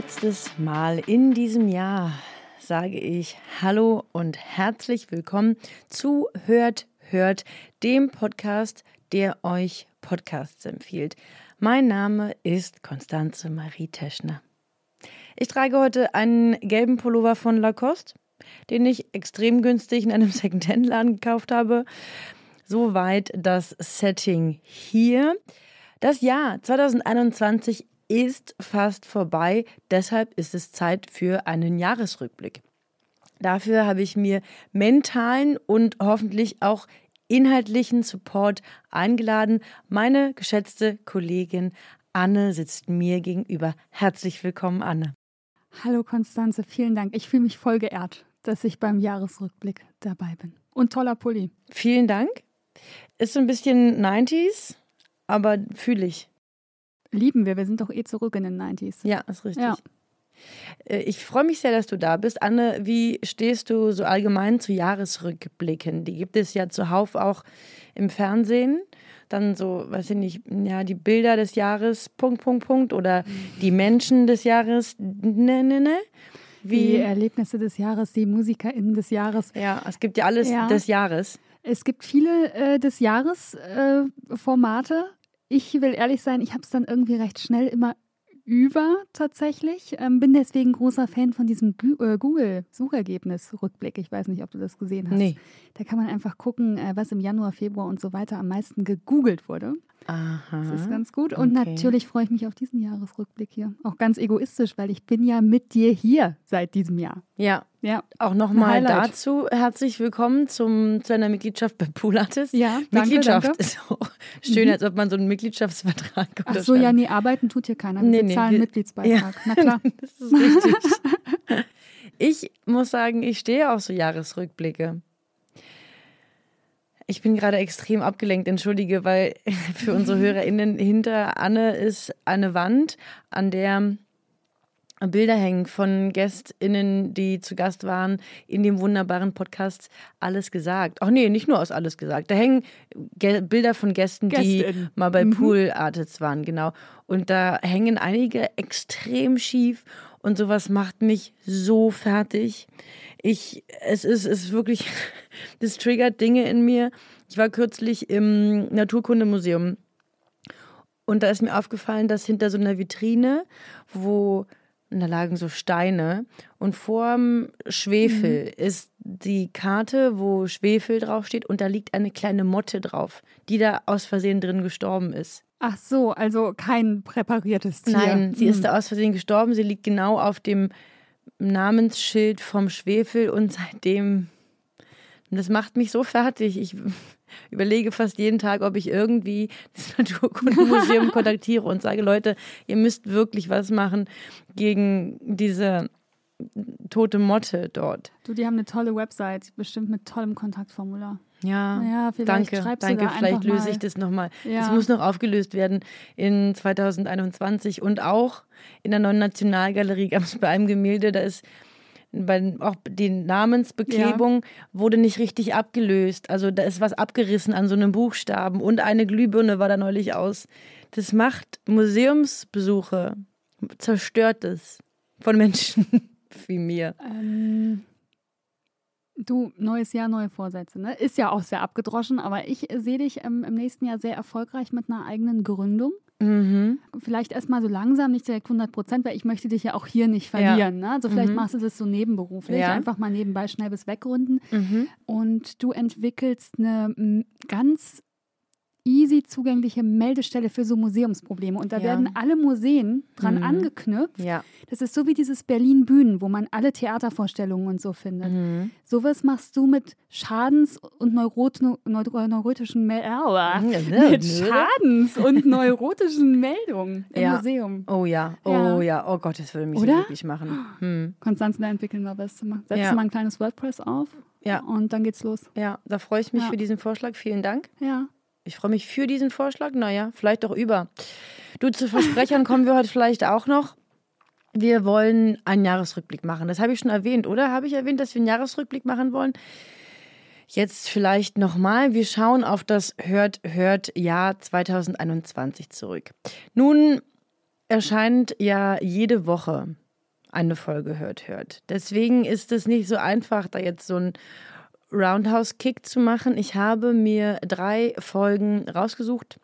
Letztes Mal in diesem Jahr sage ich Hallo und herzlich willkommen zu Hört, Hört, dem Podcast, der euch Podcasts empfiehlt. Mein Name ist Konstanze Marie Teschner. Ich trage heute einen gelben Pullover von Lacoste, den ich extrem günstig in einem Secondhand-Laden gekauft habe. Soweit das Setting hier. Das Jahr 2021 ist fast vorbei, deshalb ist es Zeit für einen Jahresrückblick. Dafür habe ich mir mentalen und hoffentlich auch inhaltlichen Support eingeladen. Meine geschätzte Kollegin Anne sitzt mir gegenüber. Herzlich willkommen, Anne. Hallo Konstanze, vielen Dank. Ich fühle mich voll geehrt, dass ich beim Jahresrückblick dabei bin. Und toller Pulli. Vielen Dank. Ist so ein bisschen 90s, aber fühle ich. Lieben wir, wir sind doch eh zurück in den 90s. Ja, ist richtig. Ja. Äh, Ich freue mich sehr, dass du da bist. Anne, wie stehst du so allgemein zu Jahresrückblicken? Die gibt es ja zuhauf auch im Fernsehen. Dann so, weiß ich nicht, ja, die Bilder des Jahres, Punkt, Punkt, Punkt. Oder die Menschen des Jahres, ne, ne, ne. Die Wie, Erlebnisse des Jahres, die MusikerInnen des Jahres. ja, es gibt ja alles Ja. des Jahres. Es gibt viele äh, des Jahres äh, Formate. Ich will ehrlich sein, ich habe es dann irgendwie recht schnell immer über tatsächlich. Ähm, bin deswegen großer Fan von diesem äh, Google-Suchergebnis-Rückblick. Ich weiß nicht, ob du das gesehen hast. Nee. Da kann man einfach gucken, äh, was im Januar, Februar und so weiter am meisten gegoogelt wurde. Aha. Das ist ganz gut. Und Mhm. okay. natürlich freue ich mich auf diesen Jahresrückblick hier. Auch ganz egoistisch, weil ich bin ja mit dir hier seit diesem Jahr. Ja, Ja. auch nochmal dazu herzlich willkommen zum, zu einer Mitgliedschaft bei Poolatis. Ja, danke, Mitgliedschaft danke. ist auch schön, als ob man so einen Mitgliedschaftsvertrag Ach so, ja, nee, arbeiten tut hier keiner. Wir Nee, nee, bezahlen wir- Mitgliedsbeitrag. Na klar. Das ist richtig. ich muss sagen, ich stehe auf so Jahresrückblicke. Ich bin gerade extrem abgelenkt, entschuldige, weil für unsere HörerInnen hinter Anne ist eine Wand, an der Bilder hängen von GästInnen, die zu Gast waren in dem wunderbaren Podcast Alles gesagt. Ach nee, nicht nur aus Alles gesagt. Da hängen Ge Bilder von Gästen, die GästInnen. mal bei Mhm. Pool Artists waren, genau. Und da hängen einige extrem schief und sowas macht mich so fertig. Ich, es ist, es ist wirklich, das triggert Dinge in mir. Ich war kürzlich im Naturkundemuseum und da ist mir aufgefallen, dass hinter so einer Vitrine, wo da lagen so Steine und vorm Schwefel ist die Karte, wo Schwefel draufsteht und da liegt eine kleine Motte drauf, die da aus Versehen drin gestorben ist. Ach so, also kein präpariertes Tier. Nein, sie ist Hm. da aus Versehen gestorben. Sie liegt genau auf dem Namensschild vom Schwefel und seitdem, das macht mich so fertig. Ich überlege fast jeden Tag, ob ich irgendwie das Naturkundemuseum kontaktiere und sage, Leute, ihr müsst wirklich was machen gegen diese tote Motte dort. Du, die haben eine tolle Website, bestimmt mit tollem Kontaktformular. Ja, Ja, vielleicht danke, danke. da Vielleicht löse mal. ich das nochmal. Ja. Es muss noch aufgelöst werden in 2021 und auch in der Neuen Nationalgalerie gab es bei einem Gemälde, da ist bei, auch die Namensbeklebung wurde nicht richtig abgelöst. Also da ist was abgerissen an so einem Buchstaben und eine Glühbirne war da neulich aus. Das macht Museumsbesuche, zerstört es von Menschen wie mir. Ähm, du, neues Jahr, neue Vorsätze. Ne? Ist ja auch sehr abgedroschen, aber ich äh, sehe dich ähm, im nächsten Jahr sehr erfolgreich mit einer eigenen Gründung. Mhm. Vielleicht erstmal so langsam, nicht direkt 100 Prozent, weil ich möchte dich ja auch hier nicht Ja. verlieren. Ne? Also vielleicht Mhm. machst du das so nebenberuflich, Ja. einfach mal nebenbei schnell bis weggründen. Mhm. Und du entwickelst eine ganz easy zugängliche Meldestelle für so Museumsprobleme. Und da Ja. werden alle Museen dran Mhm. angeknüpft. Ja. Das ist so wie dieses Berlin Bühnen, wo man alle Theatervorstellungen und so findet. Mhm. Sowas machst du mit Schadens- und Neurot Neu neurotischen Mel Aua. Mhm, mit Schadens- und neurotischen Meldungen im Ja. Museum. Oh ja, oh Ja. ja, oh Gott, das würde mich so Oder? glücklich machen. Hm. Konstanze, da entwickeln wir was. Setzt Ja. mal ein kleines WordPress auf Ja. und dann geht's los. Ja, da freue ich mich Ja. für diesen Vorschlag. Vielen Dank. Ja. Ich freue mich für diesen Vorschlag. Naja, vielleicht auch über. Du, zu Versprechern kommen wir heute vielleicht auch noch. Wir wollen einen Jahresrückblick machen. Das habe ich schon erwähnt, oder? Habe ich erwähnt, dass wir einen Jahresrückblick machen wollen? Jetzt vielleicht nochmal. Wir schauen auf das Hört, Hört Jahr 2021 zurück. Nun erscheint ja jede Woche eine Folge Hört, Hört. Deswegen ist es nicht so einfach, da jetzt so ein Roundhouse-Kick zu machen. Ich habe mir drei Folgen rausgesucht,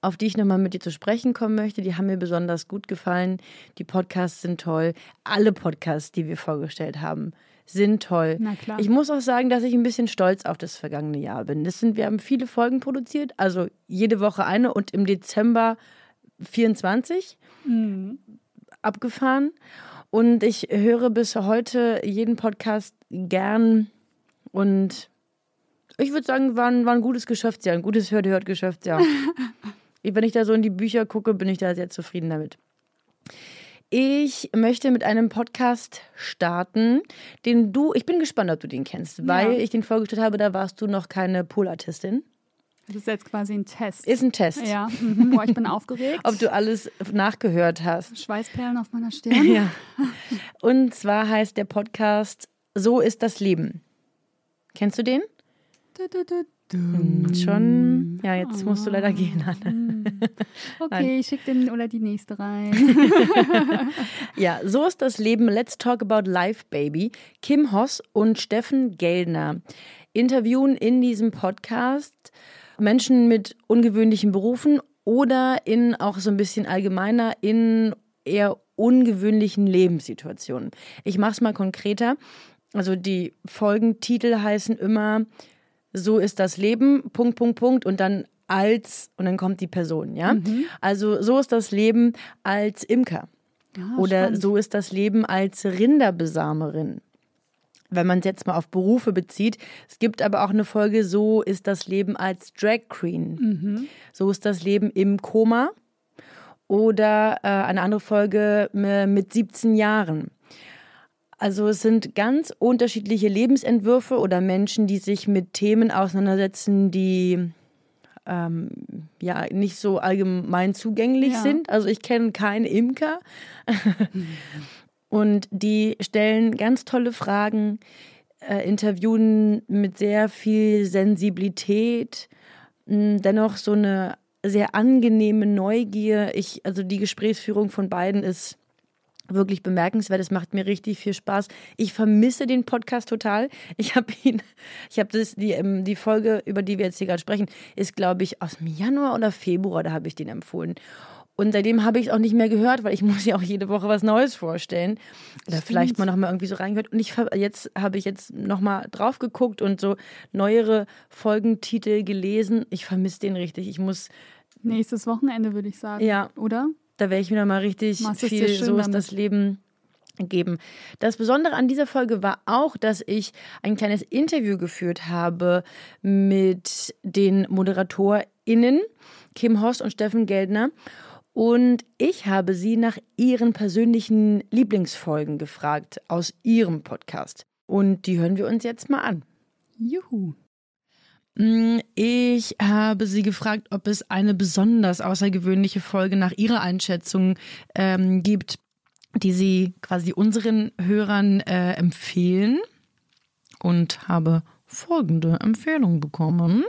auf die ich nochmal mit dir zu sprechen kommen möchte. Die haben mir besonders gut gefallen. Die Podcasts sind toll. Alle Podcasts, die wir vorgestellt haben, sind toll. Ich muss auch sagen, dass ich ein bisschen stolz auf das vergangene Jahr bin. Das sind, wir haben viele Folgen produziert, also jede Woche eine und im Dezember 24 Mhm. abgefahren. Und ich höre bis heute jeden Podcast gern. Und ich würde sagen, war ein, war ein gutes Geschäftsjahr, ein gutes Hört-Hört-Geschäftsjahr. Wenn ich da so in die Bücher gucke, bin ich da sehr zufrieden damit. Ich möchte mit einem Podcast starten, den du, ich bin gespannt, ob du den kennst, weil Ja. ich den vorgestellt habe, da warst du noch keine Poolartistin. Das ist jetzt quasi ein Test. Ist ein Test, ja, mhm. Boah, ich bin aufgeregt. ob du alles nachgehört hast. Schweißperlen auf meiner Stirn. Ja. Und zwar heißt der Podcast So ist das Leben. Kennst du den? Du, du, du, du. Schon. Ja, jetzt musst du leider gehen, Anne. Okay, ich schicke den oder die nächste rein. Ja, so ist das Leben. Let's talk about life, baby. Kim Hoss und Steffen Geldner interviewen in diesem Podcast Menschen mit ungewöhnlichen Berufen oder in auch so ein bisschen allgemeiner in eher ungewöhnlichen Lebenssituationen. Ich mache es mal konkreter. Also die Folgentitel heißen immer So ist das Leben, Punkt, Punkt, Punkt und dann als und dann kommt die Person, ja? Also so ist das Leben als Imker. Ah, Oder spannend. so ist das Leben als Rinderbesamerin. Wenn man es jetzt mal auf Berufe bezieht. Es gibt aber auch eine Folge, so ist das Leben als Drag Queen. Mhm. So ist das Leben im Koma. Oder äh, eine andere Folge äh, mit 17 Jahren. Also es sind ganz unterschiedliche Lebensentwürfe oder Menschen, die sich mit Themen auseinandersetzen, die ähm, ja nicht so allgemein zugänglich Ja. sind. Also ich kenne keinen Imker. Und die stellen ganz tolle Fragen, äh, interviewen mit sehr viel Sensibilität, mh, dennoch so eine sehr angenehme Neugier. Ich, also die Gesprächsführung von beiden ist wirklich bemerkenswert. Es macht mir richtig viel Spaß. Ich vermisse den Podcast total. Ich habe ihn, ich habe das, die, ähm, die Folge, über die wir jetzt hier gerade sprechen, ist, glaube ich, aus dem Januar oder Februar, da habe ich den empfohlen. Und seitdem habe ich es auch nicht mehr gehört, weil ich muss ja auch jede Woche was Neues vorstellen. Oder vielleicht mal noch mal irgendwie so reingehört. Und ich jetzt habe ich jetzt noch mal drauf geguckt und so neuere Folgentitel gelesen. Ich vermisse den richtig. Ich muss Nächstes Wochenende würde ich sagen. Ja. Oder? Da werde ich mir noch mal richtig Machst viel schön so ist damit. das Leben geben. Das Besondere an dieser Folge war auch, dass ich ein kleines Interview geführt habe mit den ModeratorInnen Kim Hoss und Steffen Geldner. Und ich habe sie nach ihren persönlichen Lieblingsfolgen gefragt aus ihrem Podcast. Und die hören wir uns jetzt mal an. Juhu. Mm, Ich habe sie gefragt, ob es eine besonders außergewöhnliche Folge nach ihrer Einschätzung ähm, gibt, die sie quasi unseren Hörern äh, empfehlen. Und habe folgende Empfehlung bekommen.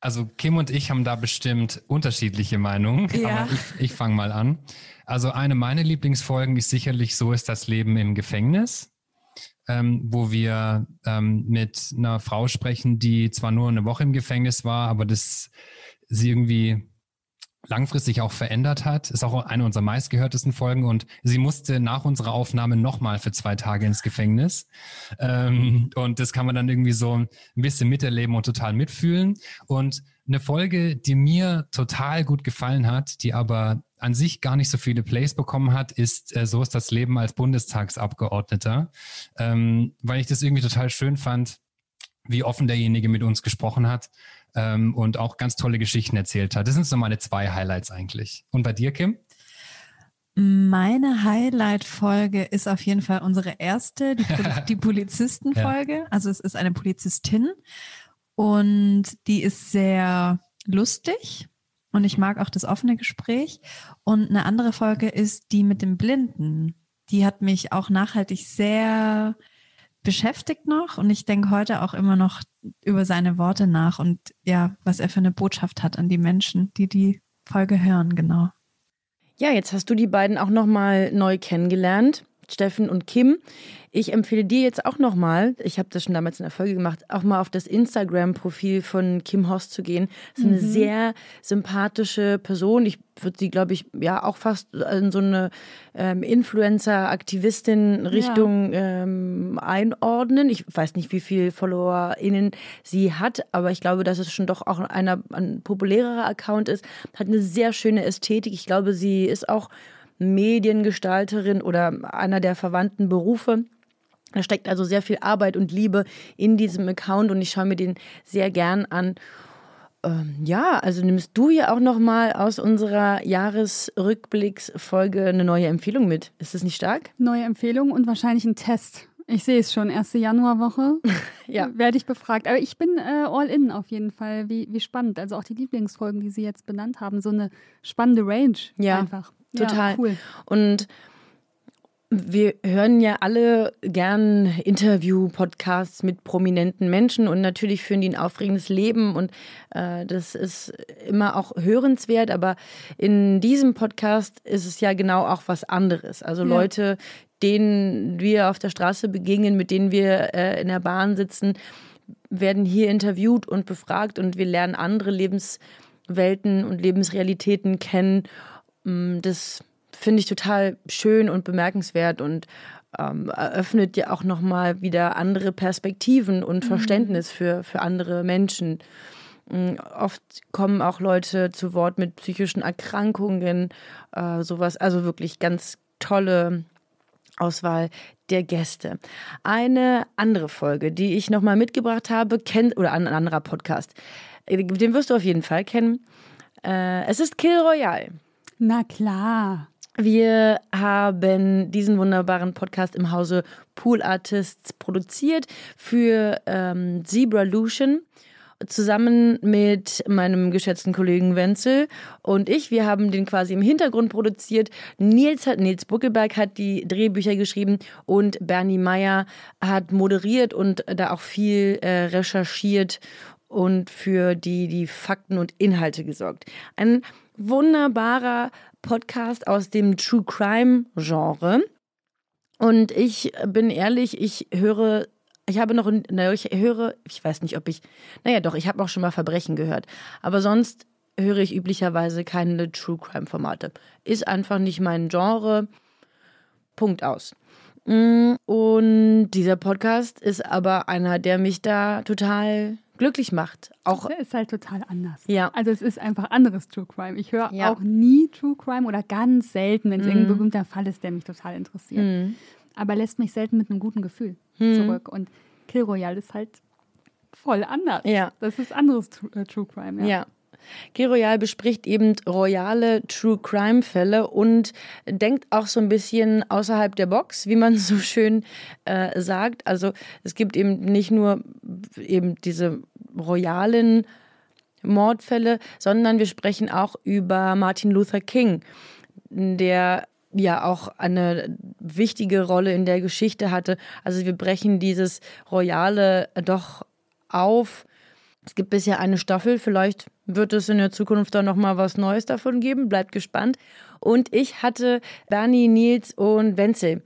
Also Kim und ich haben da bestimmt unterschiedliche Meinungen, Ja. aber ich, ich fange mal an. Also eine meiner Lieblingsfolgen ist sicherlich So ist das Leben im Gefängnis, ähm, wo wir ähm, mit einer Frau sprechen, die zwar nur eine Woche im Gefängnis war, aber das sie irgendwie langfristig auch verändert hat. Ist auch eine unserer meistgehörtesten Folgen und sie musste nach unserer Aufnahme nochmal für zwei Tage ins Gefängnis. Ähm, und das kann man dann irgendwie so ein bisschen miterleben und total mitfühlen. Und eine Folge, die mir total gut gefallen hat, die aber an sich gar nicht so viele Plays bekommen hat, ist äh, So ist das Leben als Bundestagsabgeordneter, ähm, weil ich das irgendwie total schön fand, wie offen derjenige mit uns gesprochen hat ähm, und auch ganz tolle Geschichten erzählt hat. Das sind so meine zwei Highlights eigentlich. Und bei dir, Kim? Meine Highlight-Folge ist auf jeden Fall unsere erste, die, Pol die Polizisten-Folge. Ja. Also es ist eine Polizistin und die ist sehr lustig und ich mag auch das offene Gespräch. Und eine andere Folge ist die mit dem Blinden. Die hat mich auch nachhaltig sehr beschäftigt noch und ich denke heute auch immer noch über seine Worte nach und ja, was er für eine Botschaft hat an die Menschen, die die Folge hören, genau. Ja, jetzt hast du die beiden auch noch mal neu kennengelernt, Steffen und Kim. Ich empfehle dir jetzt auch nochmal, ich habe das schon damals in der Folge gemacht, auch mal auf das Instagram-Profil von Kim Hoss zu gehen. Das ist eine mhm. sehr sympathische Person. Ich würde sie, glaube ich, ja auch fast in so eine ähm, Influencer-Aktivistin-Richtung ja. ähm, einordnen. Ich weiß nicht, wie viele FollowerInnen sie hat, aber ich glaube, dass es schon doch auch einer, ein populärerer Account ist. Hat eine sehr schöne Ästhetik. Ich glaube, sie ist auch Mediengestalterin oder einer der verwandten Berufe. Da steckt also sehr viel Arbeit und Liebe in diesem Account und ich schaue mir den sehr gern an. Ähm, ja, also nimmst du hier auch noch mal aus unserer Jahresrückblicksfolge eine neue Empfehlung mit? Ist das nicht stark? Neue Empfehlung und wahrscheinlich ein Test. Ich sehe es schon, erste Januarwoche ja. werde ich befragt. Aber ich bin äh, all in auf jeden Fall. Wie, wie spannend. Also auch die Lieblingsfolgen, die Sie jetzt benannt haben, so eine spannende Range ja, einfach. Total. Ja, cool. Und wir hören ja alle gern Interview-Podcasts mit prominenten Menschen und natürlich führen die ein aufregendes Leben und äh, das ist immer auch hörenswert, aber in diesem Podcast ist es ja genau auch was anderes. Also ja. Leute, denen wir auf der Straße begegnen, mit denen wir äh, in der Bahn sitzen, werden hier interviewt und befragt und wir lernen andere Lebenswelten und Lebensrealitäten kennen. Mm, das finde ich total schön und bemerkenswert und ähm, eröffnet ja auch nochmal wieder andere Perspektiven und mhm. Verständnis für, für andere Menschen. Ähm, oft kommen auch Leute zu Wort mit psychischen Erkrankungen, äh, sowas, also wirklich ganz tolle Auswahl der Gäste. Eine andere Folge, die ich nochmal mitgebracht habe, kennt, oder ein anderer Podcast, äh, den wirst du auf jeden Fall kennen. Äh, es ist Kill Royale. Na klar. Wir haben diesen wunderbaren Podcast im Hause Pool Artists produziert für ähm, Zebra Lution zusammen mit meinem geschätzten Kollegen Wenzel und ich. Wir haben den quasi im Hintergrund produziert. Nils hat, Nils Buckelberg hat die Drehbücher geschrieben und Bernie Meyer hat moderiert und da auch viel äh, recherchiert und für die, die Fakten und Inhalte gesorgt. Ein wunderbarer Podcast aus dem True Crime Genre. Und ich bin ehrlich, ich höre, ich habe noch, na, ich höre, ich weiß nicht, ob ich, naja, doch, ich habe auch schon mal Verbrechen gehört. Aber sonst höre ich üblicherweise keine True Crime Formate. Ist einfach nicht mein Genre. Punkt aus. Mm, und dieser Podcast ist aber einer, der mich da total glücklich macht. Auch ist halt total anders. Ja. Also es ist einfach anderes True Crime. Ich höre ja. auch nie True Crime oder ganz selten, wenn es mhm. irgendein berühmter Fall ist, der mich total interessiert. Mhm. Aber lässt mich selten mit einem guten Gefühl mhm. zurück. Und Kill Royale ist halt voll anders. Ja. Das ist anderes äh, True Crime. Ja. ja. G-Royal bespricht eben royale True Crime Fälle und denkt auch so ein bisschen außerhalb der Box, wie man so schön äh, sagt. Also es gibt eben nicht nur eben diese royalen Mordfälle, sondern wir sprechen auch über Martin Luther King, der ja auch eine wichtige Rolle in der Geschichte hatte. Also wir brechen dieses Royale doch auf. Es gibt bisher eine Staffel, vielleicht wird es in der Zukunft dann nochmal was Neues davon geben. Bleibt gespannt. Und ich hatte Bernie, Nils und Wenzel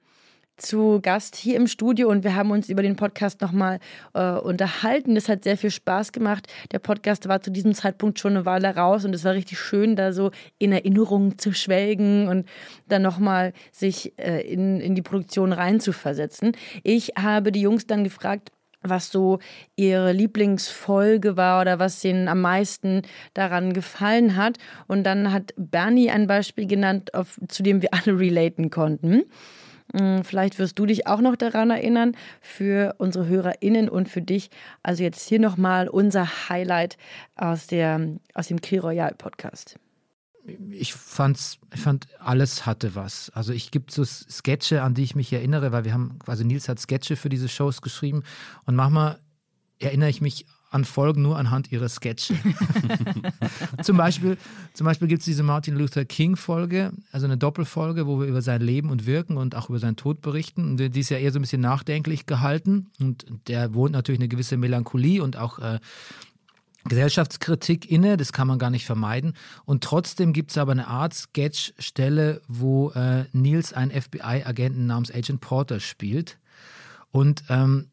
zu Gast hier im Studio und wir haben uns über den Podcast nochmal äh, unterhalten. Das hat sehr viel Spaß gemacht. Der Podcast war zu diesem Zeitpunkt schon eine Weile raus und es war richtig schön, da so in Erinnerungen zu schwelgen und dann nochmal sich äh, in, in die Produktion reinzuversetzen. Ich habe die Jungs dann gefragt, was so ihre Lieblingsfolge war oder was ihnen am meisten daran gefallen hat. Und dann hat Bernie ein Beispiel genannt, auf, zu dem wir alle relaten konnten. Hm, vielleicht wirst du dich auch noch daran erinnern, für unsere HörerInnen und für dich. Also jetzt hier nochmal unser Highlight aus, der, aus dem Kill Royal Podcast ich fand's, ich fand, alles hatte was. Also ich gibt so Sketche, an die ich mich erinnere, weil wir haben, also Nils hat Sketche für diese Shows geschrieben und manchmal erinnere ich mich an Folgen nur anhand ihrer Sketche. zum Beispiel, zum Beispiel gibt es diese Martin Luther King-Folge, also eine Doppelfolge, wo wir über sein Leben und Wirken und auch über seinen Tod berichten. Und die ist ja eher so ein bisschen nachdenklich gehalten. Und der wohnt natürlich eine gewisse Melancholie und auch äh, Gesellschaftskritik inne, das kann man gar nicht vermeiden. Und trotzdem gibt es aber eine Art Sketch-Stelle, wo äh, Nils einen FBI-Agenten namens Agent Porter spielt. Und ähm,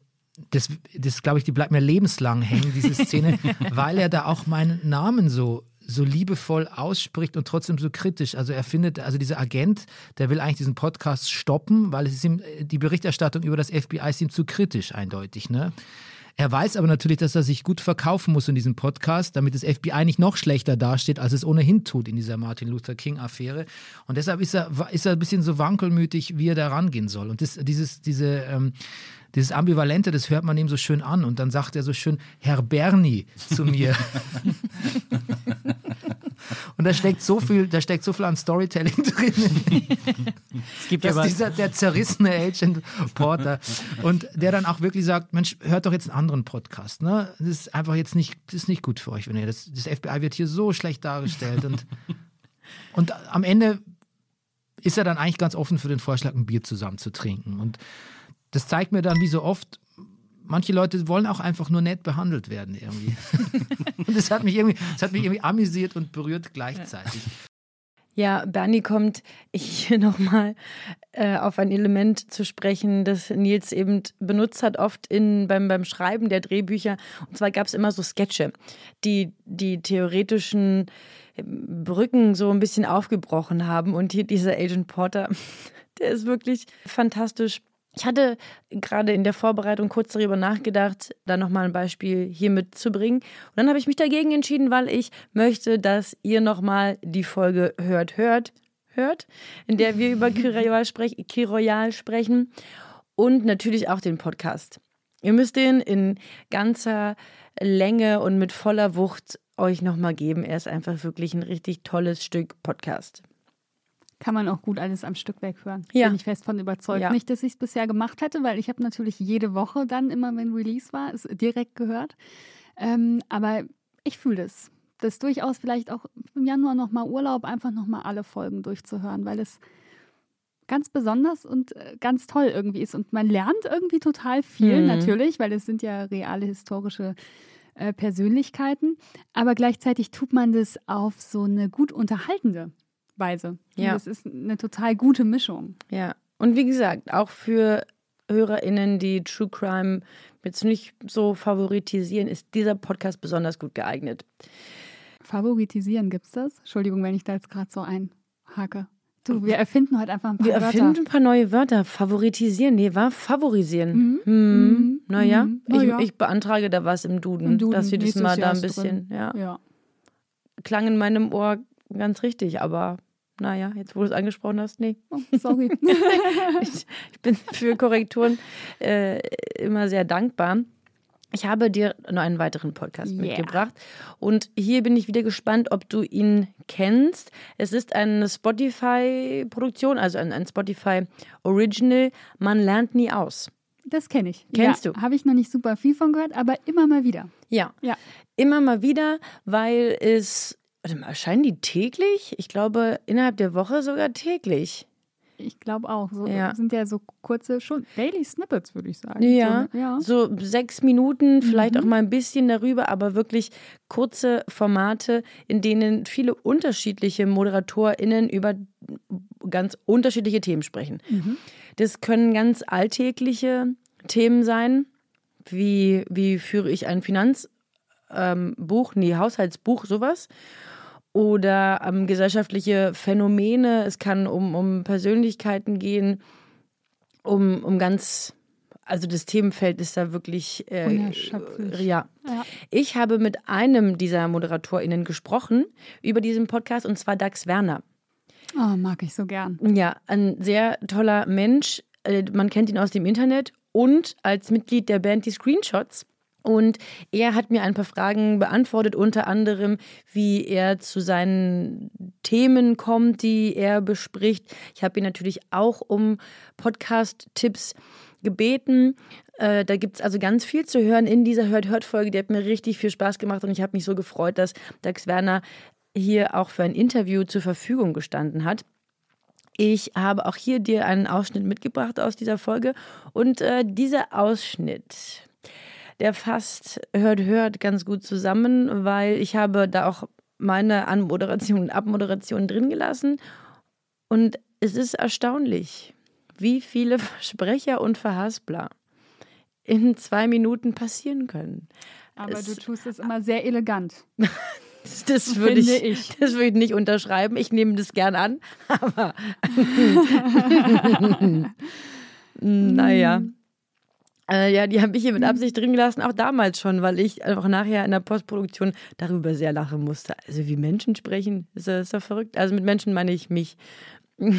das, das glaube ich, die bleibt mir lebenslang hängen, diese Szene, weil er da auch meinen Namen so so liebevoll ausspricht und trotzdem so kritisch. Also er findet, also dieser Agent, der will eigentlich diesen Podcast stoppen, weil es ist ihm, die Berichterstattung über das FBI ist ihm zu kritisch eindeutig. Ne? Er weiß aber natürlich, dass er sich gut verkaufen muss in diesem Podcast, damit das FBI nicht noch schlechter dasteht, als es ohnehin tut in dieser Martin Luther King-Affäre. Und deshalb ist er, ist er ein bisschen so wankelmütig, wie er da rangehen soll. Und das, dieses, diese, ähm, dieses Ambivalente, das hört man ihm so schön an. Und dann sagt er so schön, Herr Bernie zu mir. Und da steckt so viel, da steckt so viel an Storytelling drin. es gibt aber dieser der zerrissene Agent Porter und der dann auch wirklich sagt, Mensch, hört doch jetzt einen anderen Podcast. Ne? Das ist einfach jetzt nicht, das ist nicht gut für euch, wenn ihr das, das FBI wird hier so schlecht dargestellt und und am Ende ist er dann eigentlich ganz offen für den Vorschlag, ein Bier zusammen zu trinken. Und das zeigt mir dann, wie so oft, manche Leute wollen auch einfach nur nett behandelt werden irgendwie. und das hat mich irgendwie, das hat mich irgendwie amüsiert und berührt gleichzeitig. Ja, Bernie kommt hier nochmal äh, auf ein Element zu sprechen, das Nils eben benutzt hat, oft in, beim, beim Schreiben der Drehbücher. Und zwar gab es immer so Sketche, die die theoretischen ähm, Brücken so ein bisschen aufgebrochen haben. Und hier dieser Agent Porter, der ist wirklich fantastisch ich hatte gerade in der Vorbereitung kurz darüber nachgedacht, da nochmal ein Beispiel hier mitzubringen. Und dann habe ich mich dagegen entschieden, weil ich möchte, dass ihr nochmal die Folge hört, hört, hört, in der wir über Kiroyal sprech sprechen und natürlich auch den Podcast. Ihr müsst den in ganzer Länge und mit voller Wucht euch nochmal geben. Er ist einfach wirklich ein richtig tolles Stück Podcast kann man auch gut alles am Stück weghören. Ja. Bin ich fest von überzeugt. Ja. Nicht, dass ich es bisher gemacht hätte, weil ich habe natürlich jede Woche dann immer, wenn Release war, es direkt gehört. Ähm, aber ich fühle es. Das durchaus vielleicht auch im Januar nochmal Urlaub, einfach nochmal alle Folgen durchzuhören, weil es ganz besonders und äh, ganz toll irgendwie ist. Und man lernt irgendwie total viel, mhm. natürlich, weil es sind ja reale historische äh, Persönlichkeiten. Aber gleichzeitig tut man das auf so eine gut unterhaltende Weise. Ja. das ist eine total gute Mischung. Ja. Und wie gesagt, auch für HörerInnen, die True Crime jetzt nicht so favoritisieren, ist dieser Podcast besonders gut geeignet. Favoritisieren, gibt es das? Entschuldigung, wenn ich da jetzt gerade so einhake. Du, wir erfinden heute einfach ein paar wir Wörter. Wir erfinden ein paar neue Wörter. Favoritisieren, nee, war favorisieren. Mhm. Hm. Mhm. Naja, mhm. ich, ja. ich, beantrage da was im Duden, Im Duden dass wir diesmal da ein bisschen, ja. ja. Klang in meinem Ohr ganz richtig, aber naja, jetzt wo du es angesprochen hast, nee. Oh, sorry. ich, ich, bin für Korrekturen äh, immer sehr dankbar. Ich habe dir noch einen weiteren Podcast yeah. mitgebracht und hier bin ich wieder gespannt, ob du ihn kennst. Es ist eine Spotify-Produktion, also ein, ein Spotify Original. Man lernt nie aus. Das kenne ich. Kennst ja, du? Habe ich noch nicht super viel von gehört, aber immer mal wieder. Ja. ja. Immer mal wieder, weil es Warte mal, erscheinen die täglich? Ich glaube, innerhalb der Woche sogar täglich. Ich glaube auch. So ja. sind ja so kurze, schon Daily Snippets, würde ich sagen. Ja, so, ja. so sechs Minuten, vielleicht mhm. auch mal ein bisschen darüber, aber wirklich kurze Formate, in denen viele unterschiedliche ModeratorInnen über ganz unterschiedliche Themen sprechen. Mhm. Das können ganz alltägliche Themen sein, wie, wie führe ich ein Finanzbuch, ähm, nee, Haushaltsbuch, sowas. Oder ähm, gesellschaftliche Phänomene. Es kann um, um Persönlichkeiten gehen, um, um ganz also das Themenfeld ist da wirklich äh, ja. ja. Ich habe mit einem dieser ModeratorInnen gesprochen über diesen Podcast und zwar Dax Werner. Oh, mag ich so gern. Ja, ein sehr toller Mensch. Äh, man kennt ihn aus dem Internet und als Mitglied der Band Die Screenshots. Und er hat mir ein paar Fragen beantwortet, unter anderem, wie er zu seinen Themen kommt, die er bespricht. Ich habe ihn natürlich auch um Podcast-Tipps gebeten. Äh, da gibt es also ganz viel zu hören in dieser Hört-Hört-Folge. Die hat mir richtig viel Spaß gemacht und ich habe mich so gefreut, dass Dax Werner hier auch für ein Interview zur Verfügung gestanden hat. Ich habe auch hier dir einen Ausschnitt mitgebracht aus dieser Folge und äh, dieser Ausschnitt, der fasst Hört Hört ganz gut zusammen, weil ich habe da auch meine Anmoderation und Abmoderation drin gelassen und es ist erstaunlich, wie viele Versprecher und Verhaspler in zwei Minuten passieren können. Aber es, du tust es immer sehr elegant. das, würde ich, ich. Das würde ich nicht unterschreiben. Ich nehme das gern an. Aber naja. Äh, ja, die habe ich hier mit Absicht drin gelassen, auch damals schon, weil ich auch nachher in der Postproduktion darüber sehr lachen musste. Also wie Menschen sprechen, ist das, ist das verrückt? Also mit Menschen meine ich mich.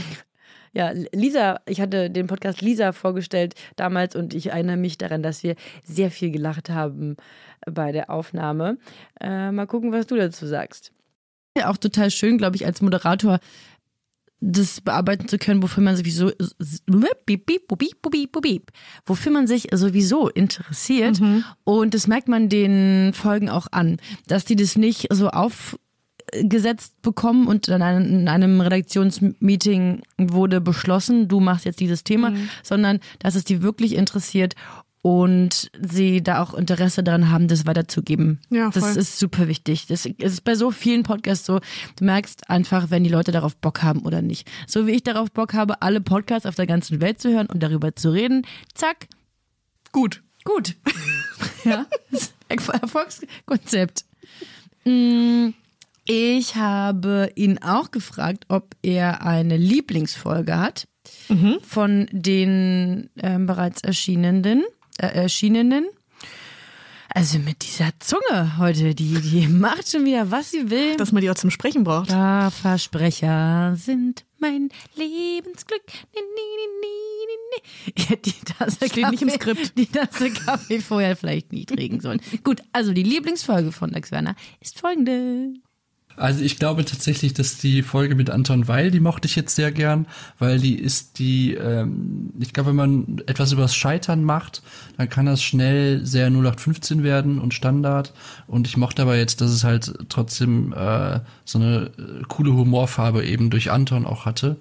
Ja, Lisa, ich hatte den Podcast Lisa vorgestellt damals und ich erinnere mich daran, dass wir sehr viel gelacht haben bei der Aufnahme. Äh, mal gucken, was du dazu sagst. Ja, auch total schön, glaube ich, als Moderator das bearbeiten zu können, wofür man sowieso wofür man sich sowieso interessiert. Mhm. Und das merkt man den Folgen auch an, dass die das nicht so auf gesetzt bekommen und in einem, in einem Redaktionsmeeting wurde beschlossen, du machst jetzt dieses Thema, mhm. sondern dass es die wirklich interessiert und sie da auch Interesse daran haben, das weiterzugeben. Ja, voll. Das ist super wichtig. Das ist bei so vielen Podcasts so. Du merkst einfach, wenn die Leute darauf Bock haben oder nicht. So wie ich darauf Bock habe, alle Podcasts auf der ganzen Welt zu hören und darüber zu reden. Zack. Gut. Gut. ja. Erfolgskonzept. Mm. Ich habe ihn auch gefragt, ob er eine Lieblingsfolge hat mhm. von den äh, bereits erschienenen, erschienenen. Also mit dieser Zunge heute, die, die macht schon wieder, was sie will. Dass man die auch zum Sprechen braucht. Ja, Versprecher sind mein Lebensglück. Nee, nee, nee, ja, die Tasse Steht Kaffee, nicht im Skript. Die Tasse Kaffee vorher vielleicht nie trinken sollen. Gut, also die Lieblingsfolge von Dax Werner ist folgende. Also ich glaube tatsächlich, dass die Folge mit Anton Weil, die mochte ich jetzt sehr gern, weil die ist die, ähm, ich glaube, wenn man etwas übers Scheitern macht, dann kann das schnell sehr 0815 werden und Standard. Und ich mochte aber jetzt, dass es halt trotzdem äh, so eine äh, coole Humorfarbe eben durch Anton auch hatte.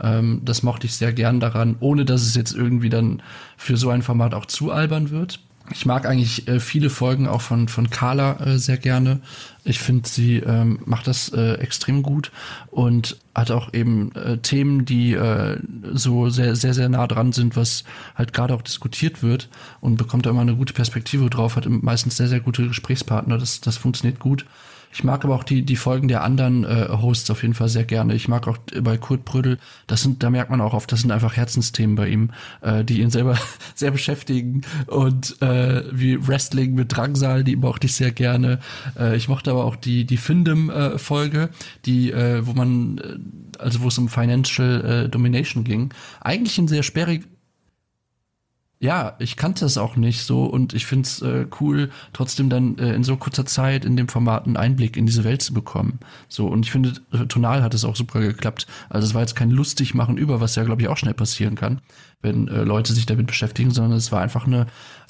Ähm, das mochte ich sehr gern daran, ohne dass es jetzt irgendwie dann für so ein Format auch zu albern wird. Ich mag eigentlich äh, viele Folgen auch von, von Carla äh, sehr gerne. Ich finde, sie ähm, macht das äh, extrem gut und hat auch eben äh, Themen, die äh, so sehr, sehr, sehr nah dran sind, was halt gerade auch diskutiert wird und bekommt da immer eine gute Perspektive drauf, hat meistens sehr, sehr gute Gesprächspartner. Das, das funktioniert gut. Ich mag aber auch die, die Folgen der anderen äh, Hosts auf jeden Fall sehr gerne. Ich mag auch bei Kurt Brödel, das sind, da merkt man auch oft, das sind einfach Herzensthemen bei ihm, äh, die ihn selber sehr beschäftigen. Und äh, wie Wrestling mit Drangsal, die mochte ich sehr gerne. Äh, ich mochte aber auch die, die Findem-Folge, äh, die, äh, wo man, äh, also wo es um Financial äh, Domination ging. Eigentlich ein sehr sperrig, ja, ich kannte es auch nicht so und ich finde es äh, cool, trotzdem dann äh, in so kurzer Zeit in dem Format einen Einblick in diese Welt zu bekommen. So und ich finde, äh, tonal hat es auch super geklappt. Also es war jetzt kein lustig machen über, was ja glaube ich auch schnell passieren kann, wenn äh, Leute sich damit beschäftigen, sondern es war einfach eine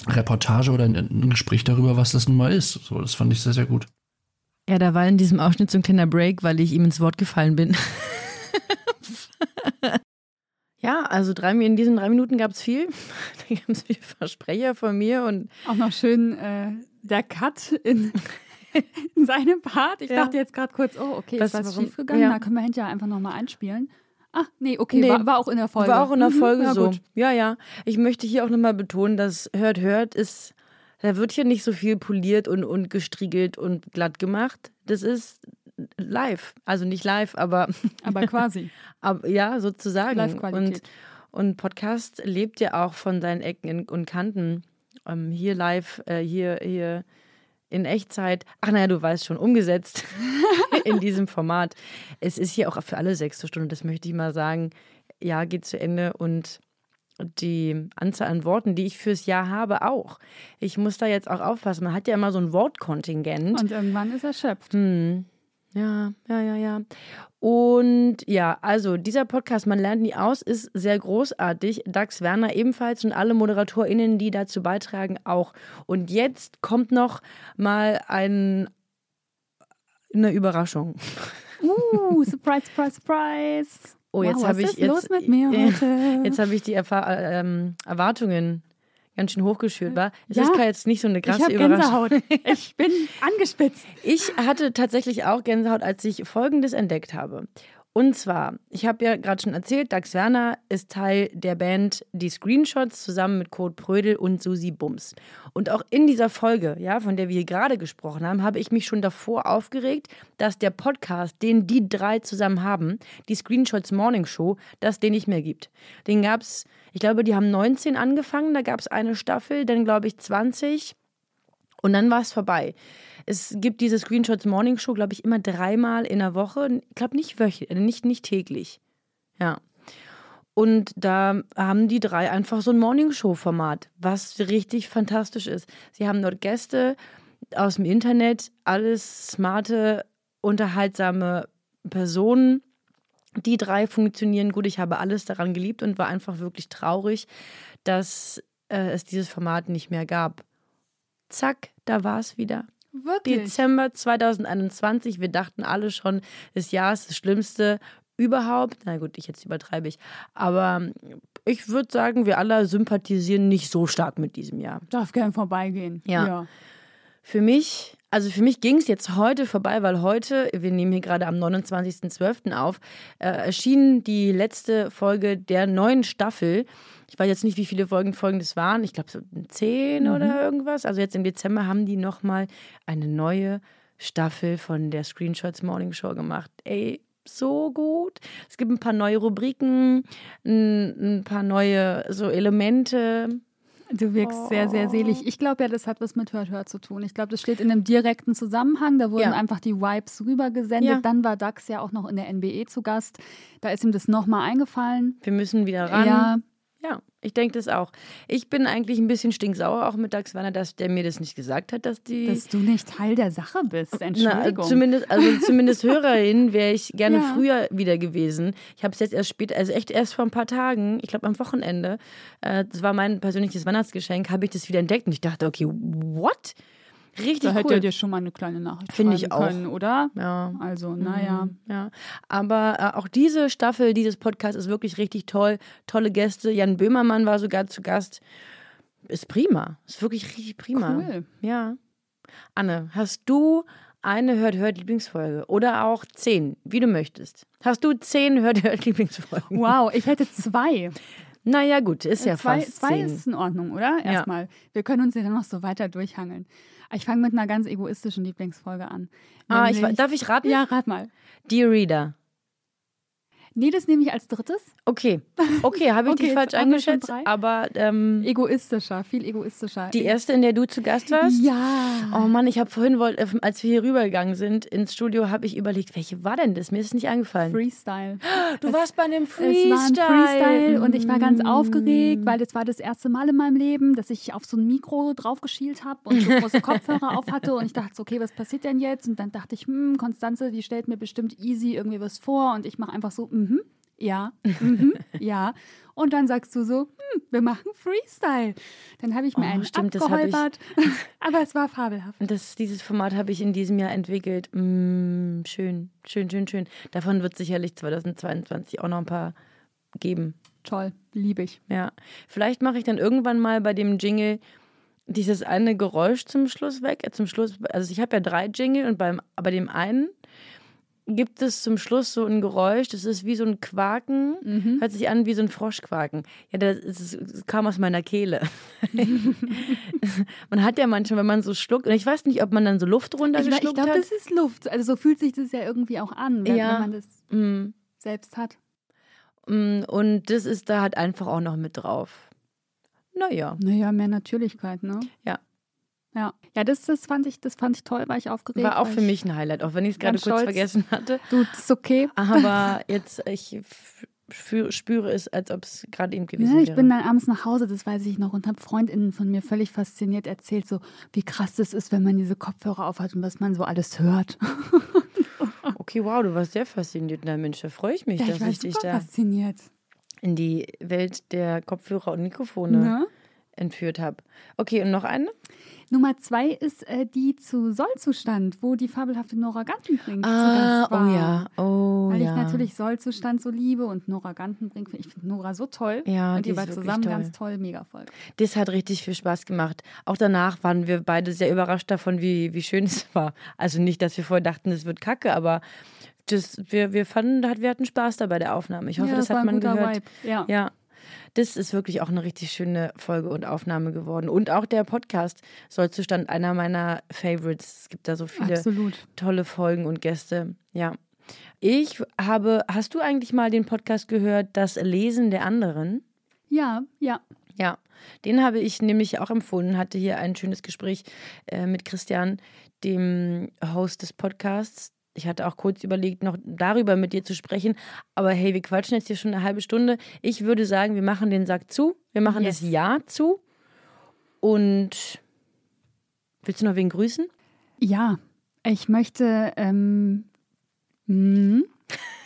Reportage oder ein, ein Gespräch darüber, was das nun mal ist. So, das fand ich sehr sehr gut. Ja, da war in diesem Ausschnitt so ein kleiner Break, weil ich ihm ins Wort gefallen bin. Ja, also drei, in diesen drei Minuten gab es viel. Da gab es viele Versprecher von mir und. Auch noch schön äh, der Cut in, in seinem Part. Ich ja. dachte jetzt gerade kurz, oh, okay, was, ist was schiefgegangen. Ja. Da können wir hinterher einfach nochmal einspielen. Ah, nee, okay, Nee. War, war auch in der Folge. War auch in der Mhm, Folge ja, so. Gut. Ja, ja. Ich möchte hier auch nochmal betonen, dass Hört, Hört ist, da wird hier nicht so viel poliert und, und gestriegelt und glatt gemacht. Das ist live. Also nicht live, aber, Aber quasi. aber ja, sozusagen. Live-Qualität. Und, und Podcast lebt ja auch von seinen Ecken und Kanten. Ähm, hier live, äh, hier, hier in Echtzeit. Ach naja, du weißt schon, umgesetzt in diesem Format. Es ist hier auch für alle sechste Stunde, das möchte ich mal sagen. Ja, geht zu Ende und die Anzahl an Worten, die ich fürs Jahr habe, auch. Ich muss da jetzt auch aufpassen. Man hat ja immer so ein Wortkontingent. Und irgendwann ist erschöpft. Hm. Ja, ja, ja, ja. Und ja, also dieser Podcast, man lernt nie aus, ist sehr großartig. Dax Werner ebenfalls und alle ModeratorInnen, die dazu beitragen, auch. Und jetzt kommt noch mal ein, eine Überraschung. Uh, surprise, surprise, surprise. Oh, jetzt wow, habe was ich ist los jetzt, mit mir heute? Jetzt habe ich die Erfa ähm, Erwartungen ganz schön hochgeschürt, war. Es Ja. ist jetzt nicht so eine ich krasse habe Überraschung. Gänsehaut. Ich bin angespitzt. Ich hatte tatsächlich auch Gänsehaut, als ich Folgendes entdeckt habe. Und zwar, ich habe ja gerade schon erzählt, Dax Werner ist Teil der Band Die Screenshots zusammen mit Kurt Prödel und Susi Bums. Und auch in dieser Folge, ja, von der wir hier gerade gesprochen haben, habe ich mich schon davor aufgeregt, dass der Podcast, den die drei zusammen haben, die Screenshots Morning Show, dass den nicht mehr gibt. Den gab es, ich glaube, die haben 19 angefangen, da gab es eine Staffel, dann glaube ich 20 und dann war es vorbei. Es gibt diese Screenshots Morning Show, glaube ich, immer dreimal in der Woche. Ich glaube nicht wöchentlich, nicht, nicht täglich. Ja. Und da haben die drei einfach so ein Morning Show-Format, was richtig fantastisch ist. Sie haben dort Gäste aus dem Internet, alles smarte, unterhaltsame Personen. Die drei funktionieren gut. Ich habe alles daran geliebt und war einfach wirklich traurig, dass äh, es dieses Format nicht mehr gab. Zack, da war es wieder. Wirklich. Dezember 2021. Wir dachten alle schon, das Jahr ist das Schlimmste überhaupt. Na gut, ich jetzt übertreibe ich. Aber ich würde sagen, wir alle sympathisieren nicht so stark mit diesem Jahr. Darf gern vorbeigehen. Ja. Für mich, also für mich ging es jetzt heute vorbei, weil heute, wir nehmen hier gerade am 29.12. auf, äh, erschien die letzte Folge der neuen Staffel. Ich weiß jetzt nicht, wie viele Folgen Folgen das waren. Ich glaube so zehn oder irgendwas. Also jetzt im Dezember haben die nochmal eine neue Staffel von der Screenshots Morning Show gemacht. Ey, so gut. Es gibt ein paar neue Rubriken, ein, ein paar neue so Elemente. Du wirkst sehr, sehr selig. Ich glaube ja, das hat was mit Hört, Hört zu tun. Ich glaube, das steht in einem direkten Zusammenhang. Da wurden Ja. einfach die Vibes rübergesendet. Ja. Dann war Dax ja auch noch in der NBE zu Gast. Da ist ihm das nochmal eingefallen. Wir müssen wieder ran. Ja, Ja, ich denke das auch. Ich bin eigentlich ein bisschen stinksauer auch mit Dax Werner, dass der mir das nicht gesagt hat, dass die. dass du nicht Teil der Sache bist. Na, Entschuldigung. zumindest, also zumindest Hörerin wäre ich gerne Ja. früher wieder gewesen. Ich habe es jetzt erst später, also echt erst vor ein paar Tagen, ich glaube am Wochenende, äh, das war mein persönliches Weihnachtsgeschenk, habe ich das wieder entdeckt und ich dachte, okay, what? Richtig da hätte cool. er dir schon mal eine kleine Nachricht Finde ich auch. können, oder? ja. Also, naja. Ja, aber äh, auch diese Staffel dieses Podcasts ist wirklich richtig toll. Tolle Gäste. Jan Böhmermann war sogar zu Gast. Ist prima. Ist wirklich richtig prima. Cool. Ja. Anne, hast du eine Hört-Hört-Lieblingsfolge oder auch zehn, wie du möchtest? Hast du zehn Hört-Hört-Lieblingsfolgen? Wow, ich hätte zwei. Naja, gut, ist ja zwei, fast zwei zehn. ist in Ordnung, oder? Erstmal. Wir können uns ja dann noch so weiter durchhangeln. Ich fange mit einer ganz egoistischen Lieblingsfolge an. ah, ich, darf ich raten? Ja, rat mal. Dear Reader. Nee, das nehme ich als drittes. Okay, okay, habe ich Okay, dich falsch eingeschätzt, aber ähm, Egoistischer, viel egoistischer. die erste, in der du zu Gast warst? Ja. Oh Mann, ich habe vorhin, äh, als wir hier rübergegangen sind ins Studio, habe ich überlegt, welche war denn das? Mir ist es nicht eingefallen. Freestyle. du warst bei einem Es war ein Freestyle und ich war ganz aufgeregt, weil das war das erste Mal in meinem Leben, dass ich auf so ein Mikro draufgeschielt habe und so große Kopfhörer auf hatte und ich dachte, so, okay, was passiert denn jetzt? Und dann dachte ich, hm, Konstanze, die stellt mir bestimmt easy irgendwie was vor und ich mache einfach so, mhm, ja, mhm, ja. Und dann sagst du so, hm, wir machen Freestyle. Dann habe ich mir Oh, einen stimmt, hab ich- abgeholpert, aber es war fabelhaft. Das, dieses Format habe ich in diesem Jahr entwickelt. Mm, schön, schön, schön, schön. Davon wird sicherlich 2022 auch noch ein paar geben. Toll, liebe ich. Ja. Vielleicht mache ich dann irgendwann mal bei dem Jingle dieses eine Geräusch zum Schluss weg. Äh, Zum Schluss, also ich habe ja drei Jingle und beim, bei dem einen gibt es zum Schluss so ein Geräusch, das ist wie so ein Quaken, Mhm. hört sich an wie so ein Froschquaken. Ja, das, ist, das kam aus meiner Kehle. man hat ja manchmal, wenn man so schluckt, und ich weiß nicht, ob man dann so Luft Ich, ich runtergeschluckt glaube, hat. das ist Luft. Also so fühlt sich das ja irgendwie auch an, wenn, Ja. man das Mm, selbst hat. mm, und das ist da halt einfach auch noch mit drauf. Naja, Naja, mehr Natürlichkeit, ne? Ja. Ja, ja das, das, fand ich, das fand ich toll, war ich aufgeregt. war auch für ich- mich ein Highlight, auch wenn ich es gerade kurz stolz. vergessen hatte. Du, das ist okay. Aber jetzt, ich spüre, es, als ob es gerade eben gewesen Ja, ich wäre. bin dann abends nach Hause, das weiß ich noch, und habe Freundinnen von mir völlig fasziniert erzählt, so wie krass das ist, wenn man diese Kopfhörer aufhat und was man so alles hört. okay, wow, du warst sehr fasziniert. Na Mensch, da freue ich mich, Ja, ich dass war ich dich da fasziniert. in die Welt der Kopfhörer und Mikrofone Ne? entführt habe. Okay, und noch eine? Nummer zwei ist äh, die zu Sollzustand, wo die fabelhafte Nora Gantenbrink zu Ah, Gast war. oh ja, oh Weil ja. ich natürlich Sollzustand so liebe und Nora Gantenbrink, ich finde Nora so toll. Ja, und die die war zusammen toll. ganz toll, mega Folge. Das hat richtig viel Spaß gemacht. Auch danach waren wir beide sehr überrascht davon, wie, wie schön es war. Also nicht, dass wir vorher dachten, es wird kacke, aber das, wir, wir fanden, wir hatten Spaß da bei der Aufnahme. Ich hoffe, ja, das, war hat man gehört. Vibe. Ja. Ja, das ist wirklich auch eine richtig schöne Folge und Aufnahme geworden. Und auch der Podcast Sollzustand einer meiner Favorites. Es gibt da so viele Absolut. tolle Folgen und Gäste. Ja. Ich habe, hast du eigentlich mal den Podcast gehört, Das Lesen der anderen? Ja, ja. Ja, den habe ich nämlich auch empfohlen, hatte hier ein schönes Gespräch äh, mit Christian, dem Host des Podcasts. Ich hatte auch kurz überlegt, noch darüber mit dir zu sprechen, aber hey, wir quatschen jetzt hier schon eine halbe Stunde. Ich würde sagen, wir machen den Sack zu, wir machen Yes. das Ja zu und willst du noch wen grüßen? Ja, ich möchte. Ähm, hm,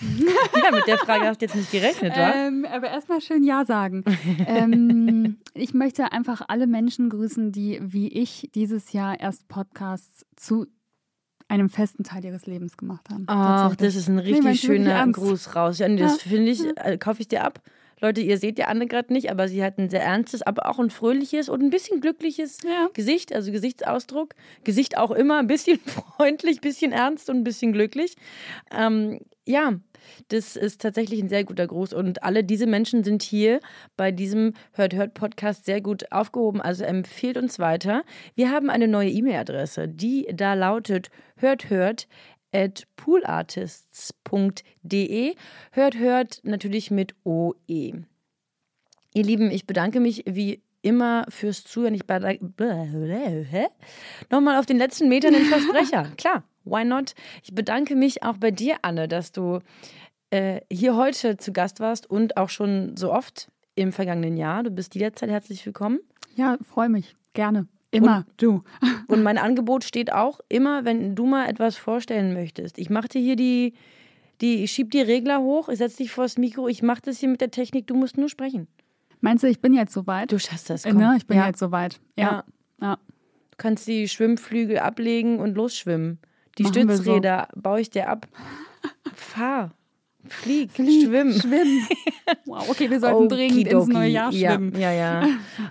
Ja, mit der Frage hast du jetzt nicht gerechnet, wa? ähm, aber erstmal schön Ja sagen. ähm, ich möchte einfach alle Menschen grüßen, die wie ich dieses Jahr erst Podcasts zu einem festen Teil ihres Lebens gemacht haben. Ach, das ist ein Nee, richtig wirklich schöner? Gruß raus. Ja, nee, das Ja. finde ich, äh, kaufe ich dir ab. Leute, ihr seht ja Anne gerade nicht, aber sie hat ein sehr ernstes, aber auch ein fröhliches und ein bisschen glückliches Ja. Gesicht, also Gesichtsausdruck. Gesicht auch immer ein bisschen freundlich, ein bisschen ernst und ein bisschen glücklich. Ähm, ja, das ist tatsächlich ein sehr guter Gruß. Und alle diese Menschen sind hier bei diesem Hört Hört Podcast sehr gut aufgehoben. Also empfehlt uns weiter. Wir haben eine neue E-Mail-Adresse, die da lautet hört hört at poolartists.de. Hört hört natürlich mit OE. Ihr Lieben, ich bedanke mich wie immer fürs Zuhören. Ich bedanke nochmal auf den letzten Metern den Versprecher. Klar, why not? Ich bedanke mich auch bei dir, Anne, dass du äh, hier heute zu Gast warst und auch schon so oft im vergangenen Jahr. Du bist jederzeit herzlich willkommen. Ja, freue mich. Gerne. Immer. du. Und mein Angebot steht auch immer, wenn du mal etwas vorstellen möchtest. Ich mache dir hier die, die, ich schieb die Regler hoch, ich setze dich vors Mikro, ich mache das hier mit der Technik, du musst nur sprechen. Meinst du, ich bin jetzt soweit? Du schaffst das. Äh, Komm. ne? Ich bin ja. jetzt soweit. Ja. Ja. ja. Du kannst die Schwimmflügel ablegen und losschwimmen. Die Machen wir so. Stützräder baue ich dir ab. Fahr, flieg, Flieg, schwimm. Schwimmen. Wow, okay, wir sollten dringend ins neue Jahr schwimmen. Ja, ja, ja.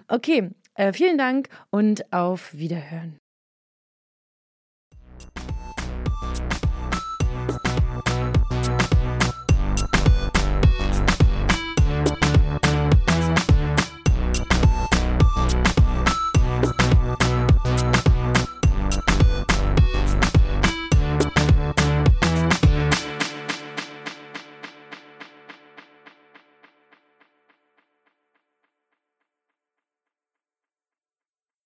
Okay, äh, vielen Dank und auf Wiederhören.